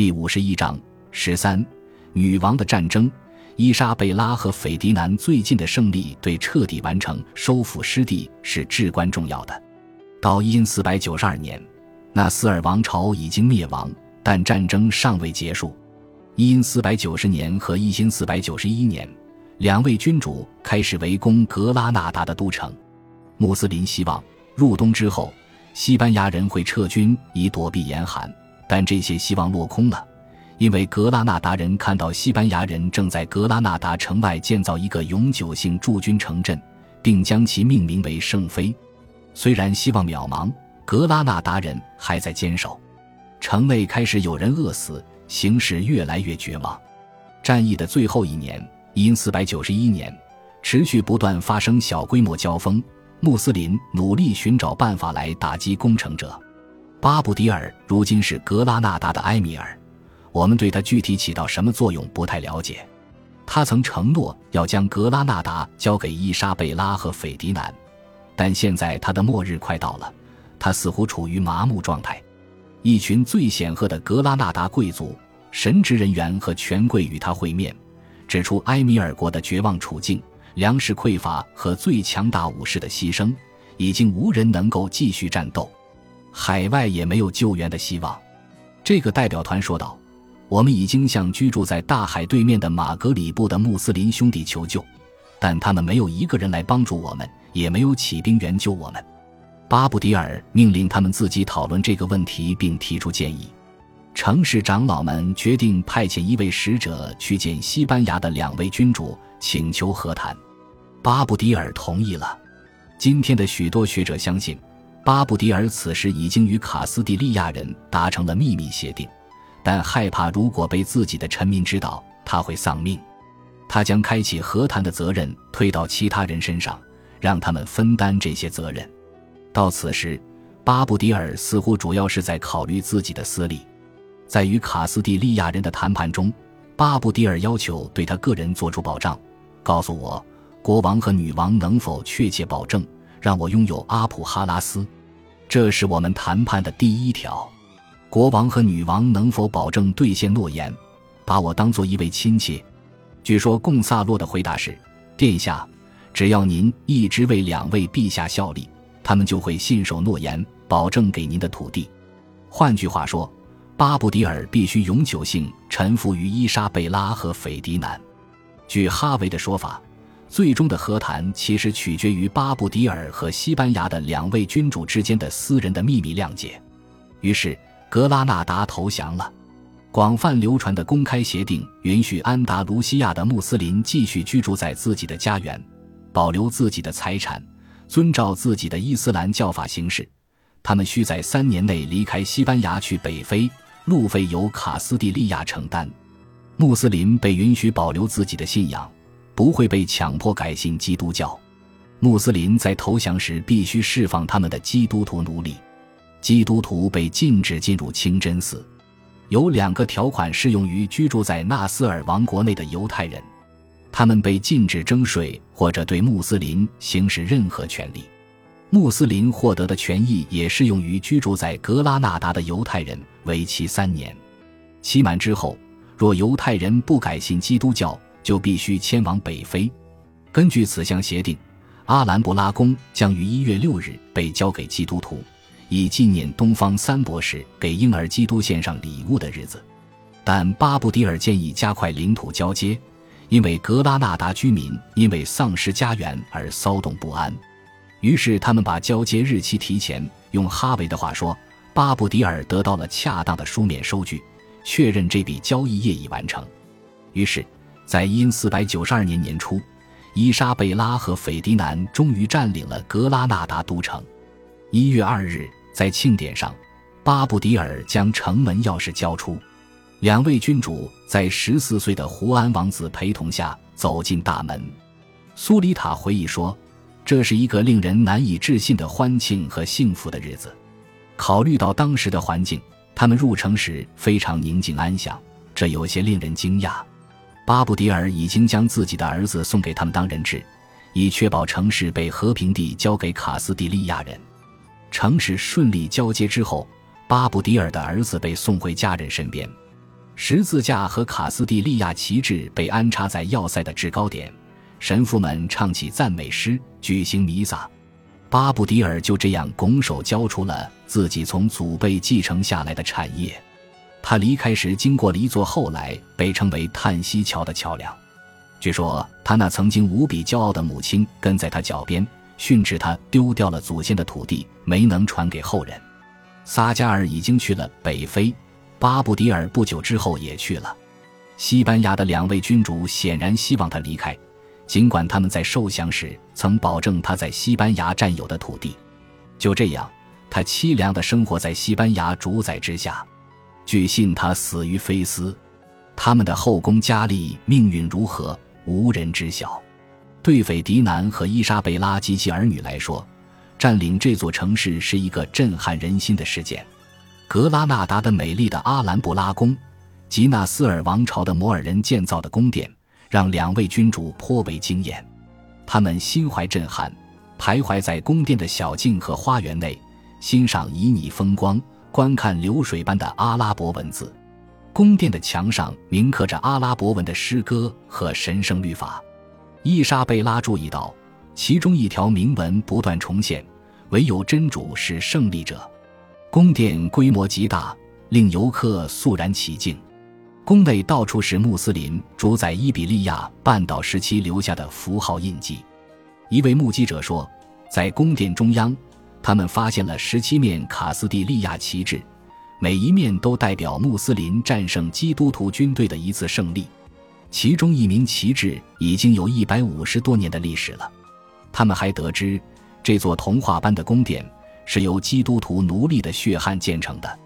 第五十一章十三，女王的战争。伊莎贝拉和斐迪南最近的胜利，对彻底完成收复失地是至关重要的。到一四百九十二年，纳斯尔王朝已经灭亡，但战争尚未结束。一四百九十年和一四百九十一年，两位君主开始围攻格拉纳达的都城。穆斯林希望入冬之后，西班牙人会撤军以躲避严寒。但这些希望落空了，因为格拉纳达人看到西班牙人正在格拉纳达城外建造一个永久性驻军城镇，并将其命名为圣菲。虽然希望渺茫，格拉纳达人还在坚守。城内开始有人饿死，形势越来越绝望。战役的最后一年，因四百九十一年，持续不断发生小规模交锋。穆斯林努力寻找办法来打击攻城者。巴布迪尔如今是格拉纳达的埃米尔，我们对他具体起到什么作用不太了解。他曾承诺要将格拉纳达交给伊莎贝拉和斐迪南，但现在他的末日快到了，他似乎处于麻木状态。一群最显赫的格拉纳达贵族、神职人员和权贵与他会面，指出埃米尔国的绝望处境、粮食匮乏和最强大武士的牺牲，已经无人能够继续战斗。海外也没有救援的希望，这个代表团说道：“我们已经向居住在大海对面的马格里布的穆斯林兄弟求救，但他们没有一个人来帮助我们，也没有起兵援救我们。”巴布迪尔命令他们自己讨论这个问题，并提出建议。城市长老们决定派遣一位使者去见西班牙的两位君主，请求和谈。巴布迪尔同意了。今天的许多学者相信。巴布迪尔此时已经与卡斯蒂利亚人达成了秘密协定，但害怕如果被自己的臣民知道，他会丧命。他将开启和谈的责任推到其他人身上，让他们分担这些责任。到此时，巴布迪尔似乎主要是在考虑自己的私利。在与卡斯蒂利亚人的谈判中，巴布迪尔要求对他个人做出保障，告诉我国王和女王能否确切保证。让我拥有阿普哈拉斯，这是我们谈判的第一条。国王和女王能否保证兑现诺言，把我当做一位亲戚？据说贡萨洛的回答是：“殿下，只要您一直为两位陛下效力，他们就会信守诺言，保证给您的土地。”换句话说，巴布迪尔必须永久性臣服于伊莎贝拉和斐迪南。据哈维的说法。最终的和谈其实取决于巴布迪尔和西班牙的两位君主之间的私人的秘密谅解。于是，格拉纳达投降了。广泛流传的公开协定允许安达卢西亚的穆斯林继续居住在自己的家园，保留自己的财产，遵照自己的伊斯兰教法行事。他们需在三年内离开西班牙去北非，路费由卡斯蒂利亚承担。穆斯林被允许保留自己的信仰。不会被强迫改信基督教。穆斯林在投降时必须释放他们的基督徒奴隶。基督徒被禁止进入清真寺。有两个条款适用于居住在纳斯尔王国内的犹太人，他们被禁止征税或者对穆斯林行使任何权利。穆斯林获得的权益也适用于居住在格拉纳达的犹太人，为期三年。期满之后，若犹太人不改信基督教，就必须迁往北非。根据此项协定，阿兰布拉宫将于一月六日被交给基督徒，以纪念东方三博士给婴儿基督献上礼物的日子。但巴布迪尔建议加快领土交接，因为格拉纳达居民因为丧失家园而骚动不安。于是他们把交接日期提前。用哈维的话说，巴布迪尔得到了恰当的书面收据，确认这笔交易业已完成。于是。在因四百九十二年年初，伊莎贝拉和斐迪南终于占领了格拉纳达都城。一月二日，在庆典上，巴布迪尔将城门钥匙交出。两位君主在十四岁的胡安王子陪同下走进大门。苏里塔回忆说：“这是一个令人难以置信的欢庆和幸福的日子。考虑到当时的环境，他们入城时非常宁静安详，这有些令人惊讶。”巴布迪尔已经将自己的儿子送给他们当人质，以确保城市被和平地交给卡斯蒂利亚人。城市顺利交接之后，巴布迪尔的儿子被送回家人身边。十字架和卡斯蒂利亚旗帜被安插在要塞的制高点，神父们唱起赞美诗，举行弥撒。巴布迪尔就这样拱手交出了自己从祖辈继承下来的产业。他离开时经过了一座后来被称为叹息桥的桥梁。据说他那曾经无比骄傲的母亲跟在他脚边训斥他丢掉了祖先的土地，没能传给后人。撒加尔已经去了北非。巴布迪尔不久之后也去了。西班牙的两位君主显然希望他离开，尽管他们在受降时曾保证他在西班牙占有的土地。就这样，他凄凉地生活在西班牙主宰之下。据信他死于菲斯。他们的后宫佳丽命运如何，无人知晓。对斐迪南和伊莎贝拉及其儿女来说，占领这座城市是一个震撼人心的事件。格拉纳达的美丽的阿兰布拉宫，吉纳斯尔王朝的摩尔人建造的宫殿，让两位君主颇为惊艳。他们心怀震撼，徘徊在宫殿的小径和花园内，欣赏旖旎风光，观看流水般的阿拉伯文字。宫殿的墙上铭刻着阿拉伯文的诗歌和神圣律法。伊莎贝拉注意到，其中一条铭文不断重现：“唯有真主是胜利者。”宫殿规模极大，令游客肃然起敬。宫内到处是穆斯林主宰伊比利亚半岛时期留下的符号印记。一位目击者说，在宫殿中央，他们发现了十七面卡斯蒂利亚旗帜，每一面都代表穆斯林战胜基督徒军队的一次胜利。其中一名旗帜已经有一百五十多年的历史了。他们还得知，这座童话般的宫殿。是由基督徒奴隶的血汗建成的。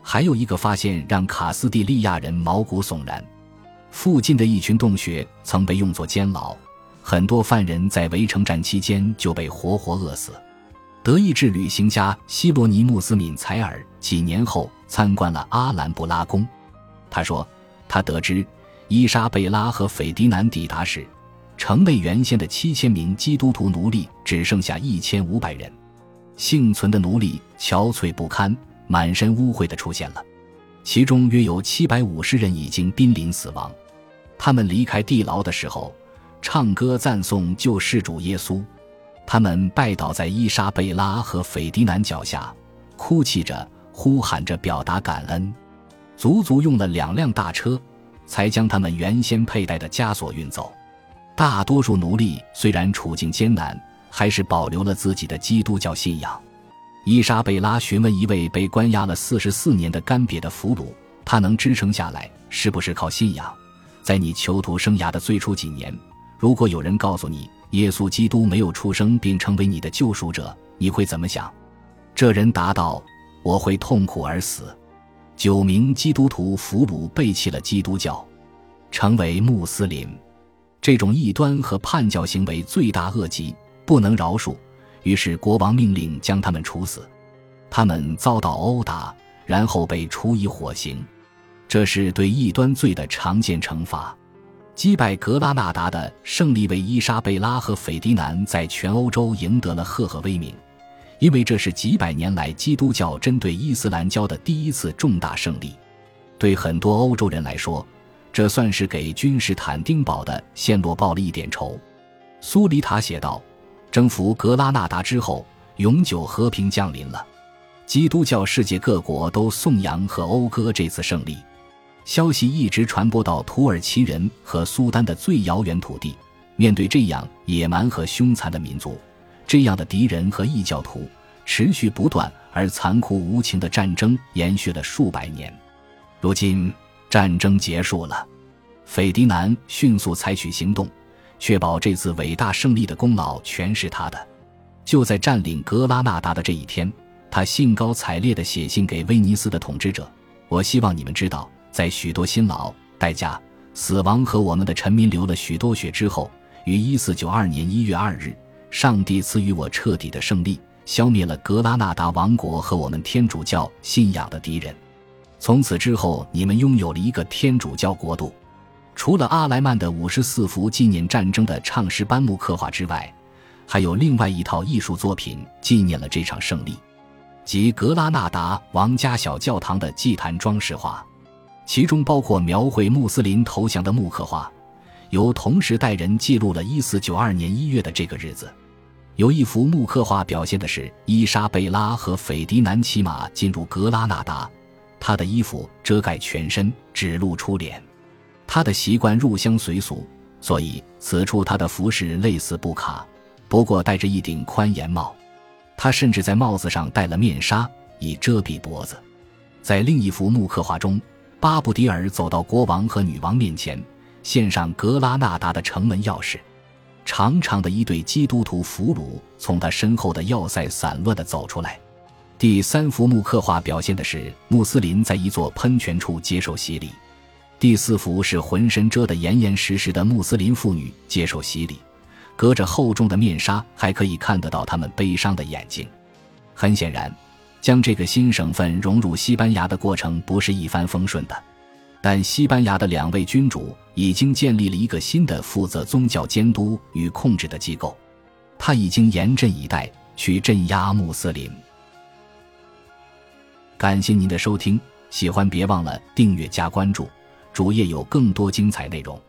还有一个发现让卡斯蒂利亚人毛骨悚然：附近的一群洞穴曾被用作监牢，很多犯人在围城战期间就被活活饿死。德意志旅行家希罗尼穆斯·敏采尔几年后参观了阿兰布拉宫，他说，他得知伊莎贝拉和斐迪南抵达时，城内原先的七千名基督徒奴隶只剩下一千五百人。幸存的奴隶憔悴不堪、满身污秽的出现了，其中约有七百五十人已经濒临死亡。他们离开地牢的时候，唱歌赞颂救世主耶稣。他们拜倒在伊莎贝拉和斐迪南脚下，哭泣着、呼喊着表达感恩。足足用了两辆大车，才将他们原先佩戴的枷锁运走。大多数奴隶虽然处境艰难。还是保留了自己的基督教信仰。伊莎贝拉询问一位被关押了四十四年的干瘪的俘虏：“他能支撑下来，是不是靠信仰？在你囚徒生涯的最初几年，如果有人告诉你耶稣基督没有出生并成为你的救赎者，你会怎么想？”这人答道：“我会痛苦而死。”九名基督徒俘虏背弃了基督教，成为穆斯林。这种异端和叛教行为罪大恶极。不能饶恕，于是国王命令将他们处死。他们遭到殴打，然后被处以火刑，这是对异端罪的常见惩罚。击败格拉纳达的胜利为伊莎贝拉和斐迪南在全欧洲赢得了赫赫威名，因为这是几百年来基督教针对伊斯兰教的第一次重大胜利。对很多欧洲人来说，这算是给君士坦丁堡的陷落报了一点仇。苏里塔写道。征服格拉纳达之后，永久和平降临了。基督教世界各国都颂扬和讴歌这次胜利。消息一直传播到土耳其人和苏丹的最遥远土地。面对这样野蛮和凶残的民族，这样的敌人和异教徒，持续不断而残酷无情的战争延续了数百年。如今战争结束了，斐迪南迅速采取行动。确保这次伟大胜利的功劳全是他的。就在占领格拉纳达的这一天，他兴高采烈地写信给威尼斯的统治者：“我希望你们知道，在许多辛劳、代价、死亡和我们的臣民流了许多血之后，于一四九二年一月二日，上帝赐予我彻底的胜利，消灭了格拉纳达王国和我们天主教信仰的敌人。从此之后，你们拥有了一个天主教国度。”除了阿莱曼的五十四幅纪念战争的唱诗班木刻画之外，还有另外一套艺术作品纪念了这场胜利，即格拉纳达王家小教堂的祭坛装饰画。其中包括描绘穆斯林投降的木刻画，由同时代人记录了1492年1月的这个日子。有一幅木刻画表现的是伊莎贝拉和斐迪南骑马进入格拉纳达，他的衣服遮盖全身，只露出脸。他的习惯入乡随俗，所以此处他的服饰类似布卡，不过戴着一顶宽檐帽。他甚至在帽子上戴了面纱，以遮蔽脖子。在另一幅木刻画中，巴布迪尔走到国王和女王面前，献上格拉纳达的城门钥匙。长长的一对基督徒俘虏从他身后的要塞散乱地走出来。第三幅木刻画表现的是穆斯林在一座喷泉处接受洗礼。第四幅是浑身遮得严严实实的穆斯林妇女接受洗礼，隔着厚重的面纱还可以看得到他们悲伤的眼睛。很显然，将这个新省份融入西班牙的过程不是一帆风顺的。但西班牙的两位君主已经建立了一个新的负责宗教监督与控制的机构，他已经严阵以待去镇压穆斯林。感谢您的收听，喜欢别忘了订阅加关注，主页有更多精彩内容。